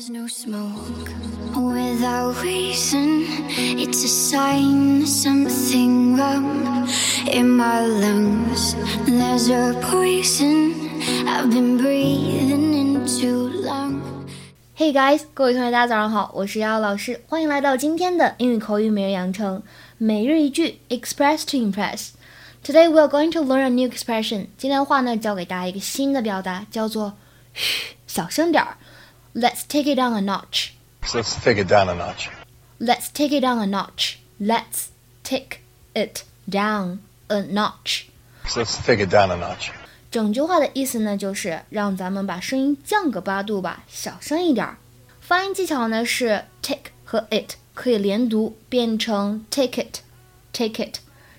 There's no smoke without reason. It's a sign something wrong in my lungs. There's a poison I've been breathing in too long. Hey guys，各位同学，大家早上好，我是瑶瑶老师，欢迎来到今天的英语口语每日养成每日一句 Express to Impress。Today we are going to learn a new expression。今天的话呢，教给大家一个新的表达，叫做嘘，小声点儿。 Let's take it down a notch. So let's take it down a notch. Let's take it down a notch. Let's take it down a notch. So let's take it down a notch. 整句话的意思呢，就是让咱们把声音降个八度吧，小声一点儿。发音技巧呢是 take 和 it 可以连读，变成 take it，take it。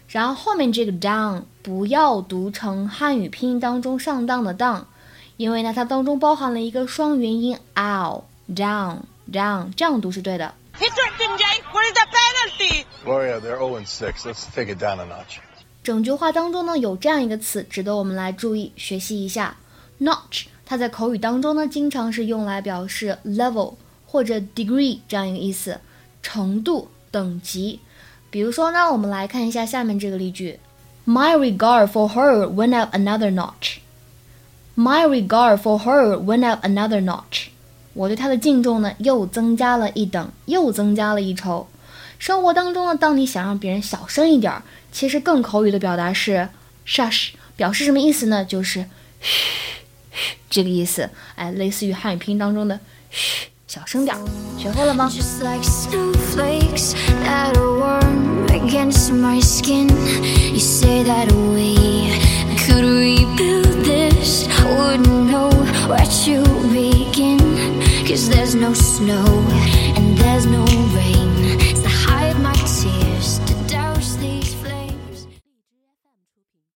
然后后面这个 down 不要读成汉语拼音当中上当的当。 因为呢，它当中包含了一个双元音 ow down down，这样读是对的。He tricked him, Jay. What is the penalty? Gloria, they're 0 and 6. Let's take it down a notch. 整句话当中呢，有这样一个词，值得我们来注意学习一下。notch，它在口语当中呢，经常是用来表示 level 或者 degree 这样一个意思，程度、等级。比如说呢，我们来看一下下面这个例句：My regard for her went up another notch. My regard for her went up another notch. 我对她的敬重呢，又增加了一等，又增加了一筹。生活当中呢，当你想让别人小声一点儿，其实更口语的表达是 shush，表示什么意思呢？就是嘘嘘这个意思。哎，类似于汉语拼音当中的嘘，小声点儿。学会了吗？Know where to begin. Cause there's no snow and there's no rain.